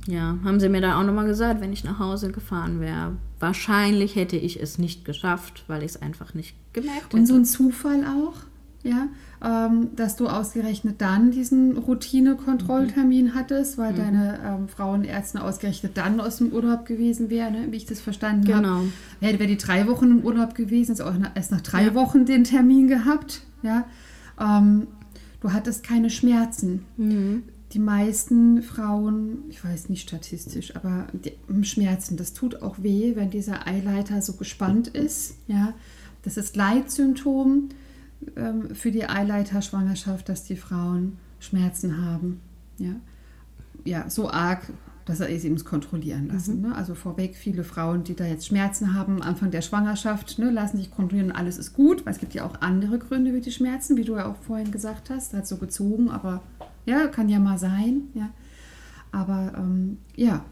Ja, haben sie mir da auch nochmal gesagt, wenn ich nach Hause gefahren wäre. Wahrscheinlich hätte ich es nicht geschafft, weil ich es einfach nicht gemerkt hätte. Und so ein Zufall auch? Ja, ähm, dass du ausgerechnet dann diesen Routine-Kontrolltermin mhm. hattest, weil mhm. deine ähm, Frauenärztin ausgerechnet dann aus dem Urlaub gewesen wäre, ne, wie ich das verstanden genau. habe. Wäre wär die drei Wochen im Urlaub gewesen, ist auch erst nach drei ja. Wochen den Termin gehabt. Ja, ähm, du hattest keine Schmerzen. Mhm. Die meisten Frauen, ich weiß nicht statistisch, aber die, Schmerzen, das tut auch weh, wenn dieser Eileiter so gespannt ist. Ja, das ist Leitsymptom ähm, für die Eileiterschwangerschaft, dass die Frauen Schmerzen haben. Ja, ja so arg, dass er sie es kontrollieren lassen. Mhm. Ne? Also vorweg, viele Frauen, die da jetzt Schmerzen haben am Anfang der Schwangerschaft, ne, lassen sich kontrollieren und alles ist gut, weil es gibt ja auch andere Gründe für die Schmerzen, wie du ja auch vorhin gesagt hast. Hat so gezogen, aber ja, kann ja mal sein. Ja. Aber ähm, ja,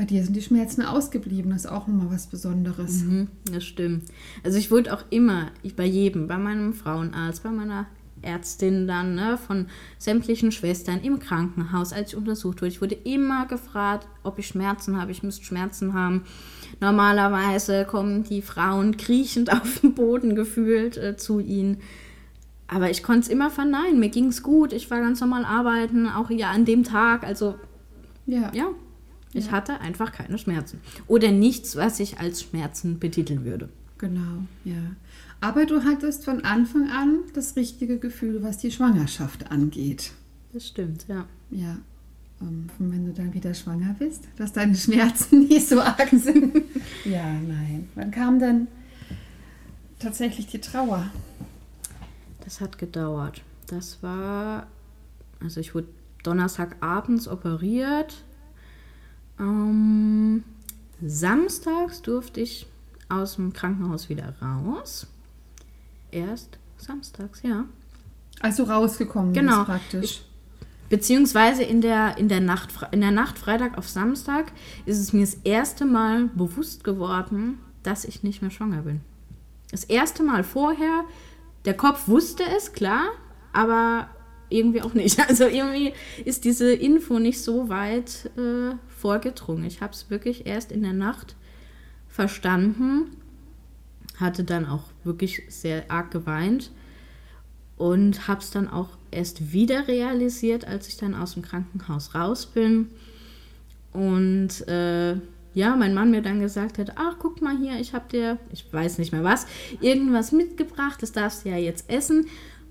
bei dir sind die Schmerzen ausgeblieben, das ist auch immer was Besonderes. Mhm, das stimmt. Also ich wurde auch immer, ich, bei jedem, bei meinem Frauenarzt, bei meiner Ärztin dann, ne, von sämtlichen Schwestern im Krankenhaus, als ich untersucht wurde. Ich wurde immer gefragt, ob ich Schmerzen habe. Ich müsste Schmerzen haben. Normalerweise kommen die Frauen kriechend auf dem Boden gefühlt äh, zu ihnen. Aber ich konnte es immer verneinen. Mir ging es gut. Ich war ganz normal arbeiten, auch ja an dem Tag. Also ja, ja ich ja. hatte einfach keine Schmerzen. Oder nichts, was ich als Schmerzen betiteln würde. Genau, ja. Aber du hattest von Anfang an das richtige Gefühl, was die Schwangerschaft angeht. Das stimmt, ja. Ja. Und ähm, wenn du dann wieder schwanger bist, dass deine Schmerzen nicht so arg sind. ja, nein. Wann kam denn tatsächlich die Trauer? Das hat gedauert. Das war, also ich wurde Donnerstagabends operiert ähm, samstags durfte ich aus dem Krankenhaus wieder raus. Erst samstags, ja. Also rausgekommen genau. praktisch. Ich Beziehungsweise in der, in, der Nacht, in der Nacht Freitag auf Samstag ist es mir das erste Mal bewusst geworden, dass ich nicht mehr schwanger bin. Das erste Mal vorher, der Kopf wusste es, klar, aber irgendwie auch nicht. Also irgendwie ist diese Info nicht so weit äh, vorgedrungen. Ich habe es wirklich erst in der Nacht verstanden, hatte dann auch wirklich sehr arg geweint und habe es dann auch erst wieder realisiert, als ich dann aus dem Krankenhaus raus bin. Und äh, ja, mein Mann mir dann gesagt hat, ach, guck mal hier, ich habe dir, ich weiß nicht mehr was, irgendwas mitgebracht, das darfst du ja jetzt essen.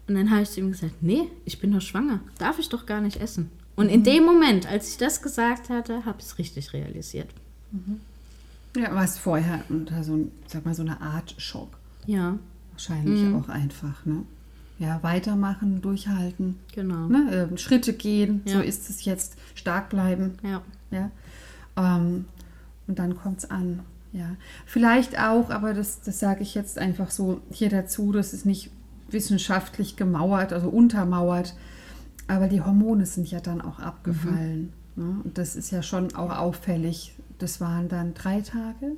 Und dann habe ich zu ihm gesagt, nee, ich bin doch schwanger, darf ich doch gar nicht essen. Und mhm. in dem Moment, als ich das gesagt hatte, habe ich es richtig realisiert. Mhm. Ja, war es vorher unter so, sag mal, so eine Art Schock. Ja. Wahrscheinlich mhm. auch einfach, ne? Ja, weitermachen, durchhalten. Genau. Ne? Äh, Schritte gehen, ja. so ist es jetzt. Stark bleiben. Ja. ja? Ähm, und dann kommt es an. Ja. Vielleicht auch, aber das, das sage ich jetzt einfach so hier dazu, das ist nicht wissenschaftlich gemauert, also untermauert, aber die Hormone sind ja dann auch abgefallen. Mhm. Ne? Und das ist ja schon auch auffällig. Das waren dann drei Tage.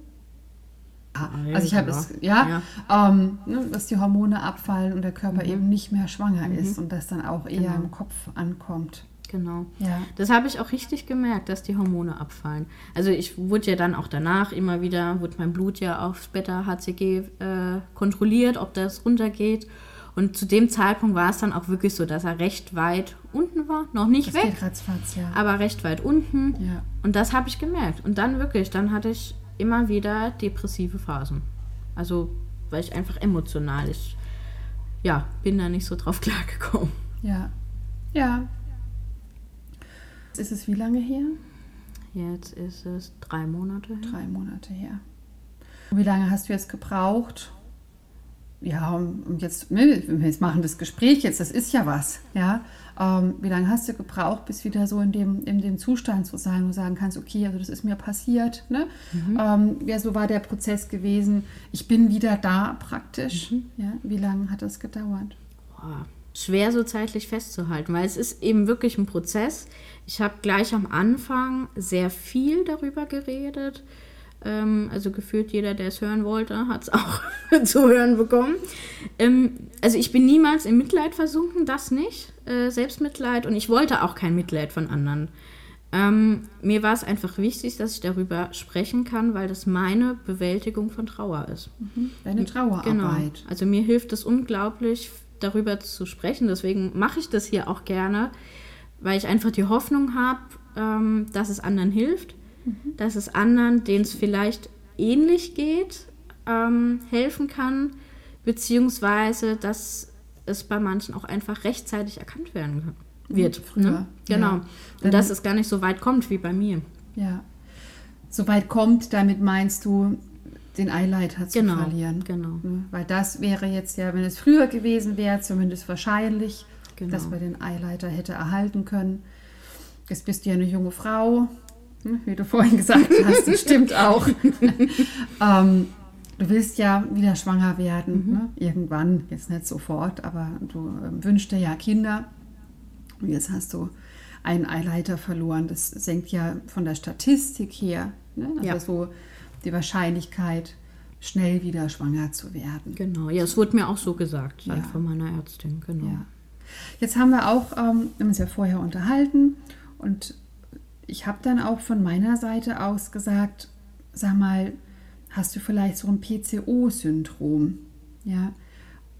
Ah, also ich habe es, ja, ja. Ähm, ne, dass die Hormone abfallen und der Körper mhm. eben nicht mehr schwanger mhm. ist und das dann auch eher genau. im Kopf ankommt. Genau. Ja. Das habe ich auch richtig gemerkt, dass die Hormone abfallen. Also ich wurde ja dann auch danach immer wieder, wurde mein Blut ja aufs Beta-HCG äh, kontrolliert, ob das runtergeht. Und zu dem Zeitpunkt war es dann auch wirklich so, dass er recht weit unten war, noch nicht das weg, ratzfatz, ja. aber recht weit unten. Ja. Und das habe ich gemerkt. Und dann wirklich, dann hatte ich immer wieder depressive Phasen. Also weil ich einfach emotional, ich ja, bin da nicht so drauf klargekommen. Ja, ja, ist es wie lange her? Jetzt ist es drei Monate her. Drei Monate her. Wie lange hast du jetzt gebraucht? Ja, und jetzt, ne, wir machen das Gespräch jetzt, das ist ja was, ja. Ähm, wie lange hast du gebraucht, bis wieder so in dem, in dem Zustand zu sein, wo du sagen kannst, okay, also das ist mir passiert, ne? Mhm. Ähm, ja, so war der Prozess gewesen. Ich bin wieder da praktisch. Mhm. Ja, wie lange hat das gedauert? Boah schwer so zeitlich festzuhalten, weil es ist eben wirklich ein Prozess. Ich habe gleich am Anfang sehr viel darüber geredet. Ähm, also gefühlt jeder, der es hören wollte, hat es auch zu hören bekommen. Ähm, also ich bin niemals in Mitleid versunken, das nicht. Äh, Selbstmitleid und ich wollte auch kein Mitleid von anderen. Ähm, mir war es einfach wichtig, dass ich darüber sprechen kann, weil das meine Bewältigung von Trauer ist. Mhm. Deine Trauerarbeit. Genau. Also mir hilft es unglaublich, darüber zu sprechen. Deswegen mache ich das hier auch gerne, weil ich einfach die Hoffnung habe, ähm, dass es anderen hilft, mhm. dass es anderen, denen es vielleicht ähnlich geht, ähm, helfen kann, beziehungsweise dass es bei manchen auch einfach rechtzeitig erkannt werden kann, wird. Früher. Ne? Genau. Ja. Und dass es gar nicht so weit kommt wie bei mir. Ja. So weit kommt, damit meinst du, den Eileiter zu genau, verlieren. Genau. Ne? Weil das wäre jetzt ja, wenn es früher gewesen wäre, zumindest wahrscheinlich, genau. dass man den Eileiter hätte erhalten können. Jetzt bist du ja eine junge Frau, ne? Wie du vorhin gesagt hast, das stimmt auch. ähm, du willst ja wieder schwanger werden, mhm. ne? irgendwann, jetzt nicht sofort, aber du äh, wünschst dir ja Kinder. Und jetzt hast du einen Eileiter verloren. Das senkt ja von der Statistik her. Ne? Also ja. so die Wahrscheinlichkeit, schnell wieder schwanger zu werden. Genau, ja, es wurde mir auch so gesagt ja. von meiner Ärztin, genau. Ja. Jetzt haben wir auch, ähm, wir haben uns ja vorher unterhalten und ich habe dann auch von meiner Seite aus gesagt, sag mal, hast du vielleicht so ein PCO-Syndrom? Ja,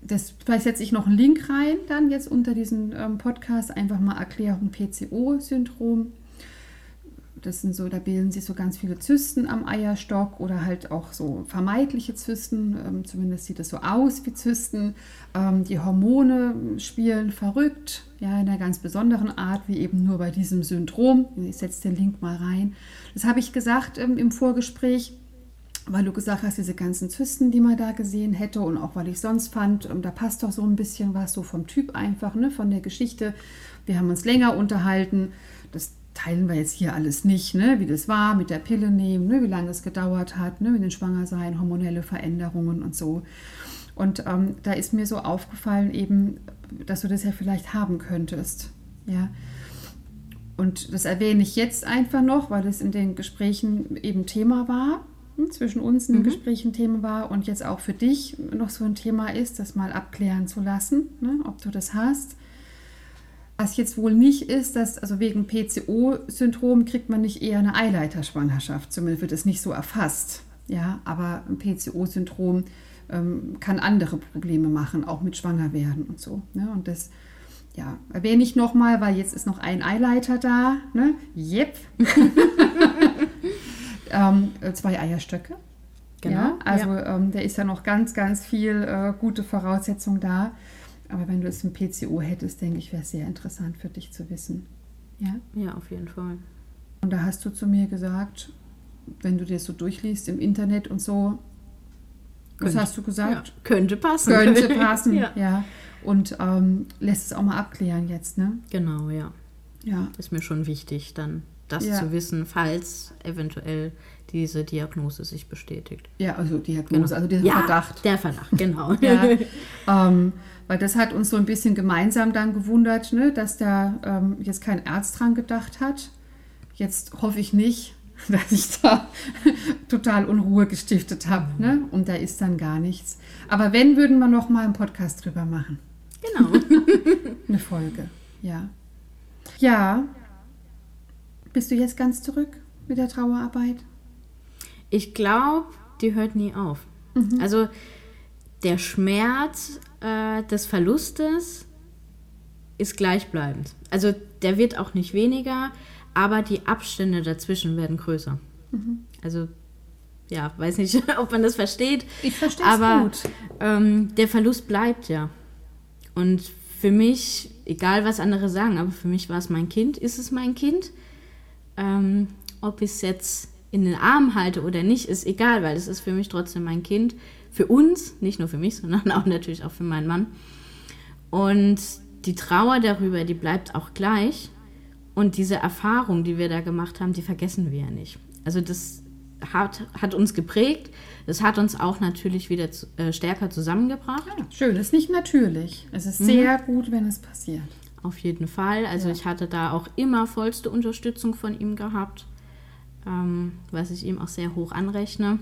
das, vielleicht setze ich noch einen Link rein, dann jetzt unter diesem ähm, Podcast einfach mal Erklärung PCO-Syndrom das sind so, da bilden sich so ganz viele Zysten am Eierstock oder halt auch so vermeidliche Zysten. Ähm, zumindest sieht es so aus wie Zysten. Ähm, die Hormone spielen verrückt, ja, in einer ganz besonderen Art, wie eben nur bei diesem Syndrom. Ich setze den Link mal rein. Das habe ich gesagt ähm, im Vorgespräch weil du gesagt hast, diese ganzen Zysten, die man da gesehen hätte und auch weil ich sonst fand, ähm, da passt doch so ein bisschen was so vom Typ einfach, ne, von der Geschichte. Wir haben uns länger unterhalten. Das teilen wir jetzt hier alles nicht, ne? wie das war mit der Pille nehmen, ne? wie lange es gedauert hat, ne? mit den Schwangersein, hormonelle Veränderungen und so. Und ähm, da ist mir so aufgefallen eben, dass du das ja vielleicht haben könntest. Ja? und das erwähne ich jetzt einfach noch, weil es in den Gesprächen eben Thema war, hm, zwischen uns in den Mhm. Gesprächen Thema war und jetzt auch für dich noch so ein Thema ist, das mal abklären zu lassen, ne, ob du das hast. Was jetzt wohl nicht ist, dass, also wegen PCO-Syndrom kriegt man nicht eher eine Eileiterschwangerschaft, zumindest wird es nicht so erfasst. Ja, aber ein PCO-Syndrom ähm, kann andere Probleme machen, auch mit Schwangerwerden und so. Ne? Und das ja, erwähne ich nochmal, weil jetzt ist noch ein Eileiter da. Ne? Yep. ähm, äh, zwei Eierstöcke. Genau, Ja, also Ähm, da ist ja noch ganz, ganz viel äh, gute Voraussetzung da. Aber wenn du es im PCO hättest, denke ich, wäre es sehr interessant für dich zu wissen. Ja. Ja, auf jeden Fall. Und da hast du zu mir gesagt, wenn du dir das so durchliest im Internet und so, was Könnte. hast du gesagt? Ja, könnte passen. Könnte passen, ja. ja. Und ähm, lässt es auch mal abklären jetzt, ne? Genau, ja. Ja. Ist mir schon wichtig, dann das Ja. zu wissen, falls eventuell diese Diagnose sich bestätigt. Ja, also Diagnose, also dieser ja, Verdacht. Der Verdacht, genau. Ja, ähm, weil das hat uns so ein bisschen gemeinsam dann gewundert, ne, dass da ähm, jetzt kein Arzt dran gedacht hat. Jetzt hoffe ich nicht, dass ich da total Unruhe gestiftet habe. Ne? Und da ist dann gar nichts. Aber wenn, würden wir noch mal einen Podcast drüber machen. genau. Eine Folge, ja. Ja. Bist du jetzt ganz zurück mit der Trauerarbeit? Ich glaube, die hört nie auf. Also der Schmerz äh, des Verlustes ist gleichbleibend. Also der wird auch nicht weniger, aber die Abstände dazwischen werden größer. Also ja, weiß nicht, ob man das versteht. Ich verstehe es aber gut. Ähm, der Verlust bleibt ja. Und für mich, egal was andere sagen, aber für mich war es mein Kind, ist es mein Kind. Ähm, ob ich es jetzt in den Arm halte oder nicht, ist egal, weil es ist für mich trotzdem mein Kind. Für uns, nicht nur für mich, sondern auch natürlich auch für meinen Mann. Und die Trauer darüber, die bleibt auch gleich. Und diese Erfahrung, die wir da gemacht haben, die vergessen wir ja nicht. Also das hat, hat uns geprägt. Das hat uns auch natürlich wieder zu, äh, stärker zusammengebracht. Ja, schön, ist nicht natürlich. Es ist sehr gut, wenn es passiert. Auf jeden Fall. Also Ja. ich hatte da auch immer vollste Unterstützung von ihm gehabt, ähm, was ich ihm auch sehr hoch anrechne.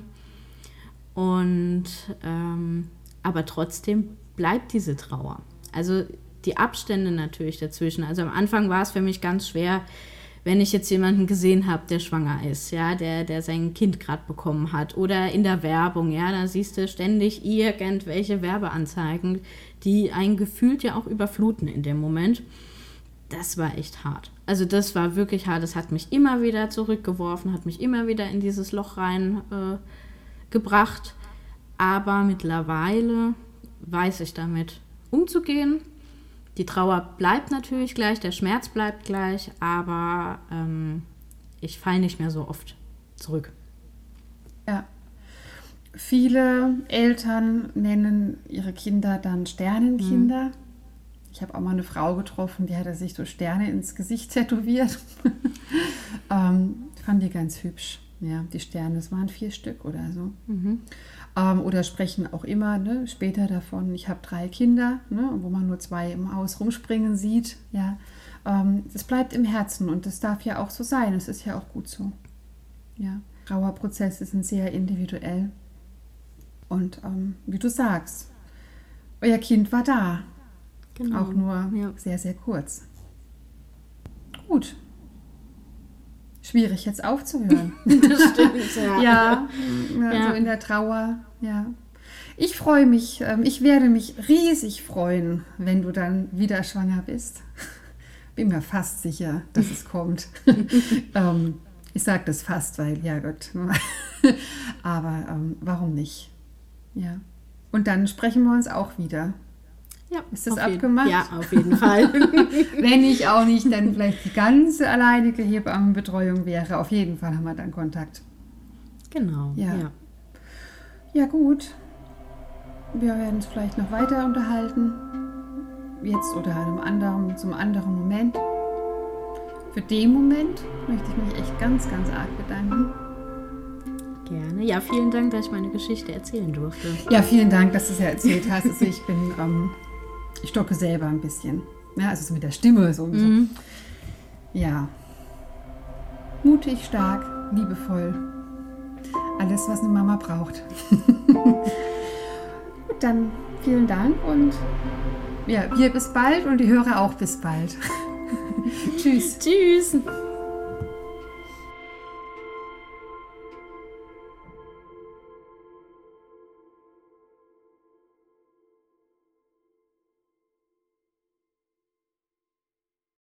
Und ähm, aber trotzdem bleibt diese Trauer. Also die Abstände natürlich dazwischen. Also am Anfang war es für mich ganz schwer, wenn ich jetzt jemanden gesehen habe, der schwanger ist, ja, der, der sein Kind gerade bekommen hat oder in der Werbung, ja, da siehst du ständig irgendwelche Werbeanzeigen, die einen gefühlt ja auch überfluten in dem Moment. Das war echt hart. Also das war wirklich hart. Das hat mich immer wieder zurückgeworfen, hat mich immer wieder in dieses Loch rein äh, gebracht. Aber mittlerweile weiß ich damit umzugehen. Die Trauer bleibt natürlich gleich, der Schmerz bleibt gleich, aber ähm, ich falle nicht mehr so oft zurück. Ja. Viele Eltern nennen ihre Kinder dann Sternenkinder. Ich habe auch mal eine Frau getroffen, die hatte sich so Sterne ins Gesicht tätowiert. ähm, fand die ganz hübsch. Ja, die Sterne, es waren vier Stück oder so. Ähm, oder sprechen auch immer ne, später davon, ich habe drei Kinder, ne, wo man nur zwei im Haus rumspringen sieht. Ja, ähm, das bleibt im Herzen und das darf ja auch so sein. Es ist ja auch gut so. Ja, Trauerprozesse sind sehr individuell. Und ähm, wie du sagst, euer Kind war da, Genau. auch nur Ja. sehr, sehr kurz. Gut. Schwierig jetzt aufzuhören. Das stimmt, ja. ja, also Ja. in der Trauer, ja. Ich freue mich, ähm, ich werde mich riesig freuen, wenn du dann wieder schwanger bist. Bin mir fast sicher, dass es kommt. ähm, ich sage das fast, weil, ja Gott. Aber ähm, warum nicht? Ja. Und dann sprechen wir uns auch wieder. Ja, Ist das abgemacht? Ja, auf jeden Fall. Wenn ich auch nicht dann vielleicht die ganze alleinige Hebammenbetreuung wäre, auf jeden Fall haben wir dann Kontakt. genau. Ja. ja. Ja, gut. Wir werden uns vielleicht noch weiter unterhalten. Jetzt oder einem anderen, zum anderen Moment. Für den Moment möchte ich mich echt ganz, ganz arg bedanken. Gerne. Ja, vielen Dank, dass ich meine Geschichte erzählen durfte. Ja, vielen Dank, dass du es ja erzählt hast. Also ich bin, ähm, ich stocke selber ein bisschen. Ja, also so mit der Stimme so. so. Ja, Mutig, stark, liebevoll. Alles, was eine Mama braucht. Dann vielen Dank und ja, wir bis bald und die Hörer auch bis bald. Tschüss. Tschüss.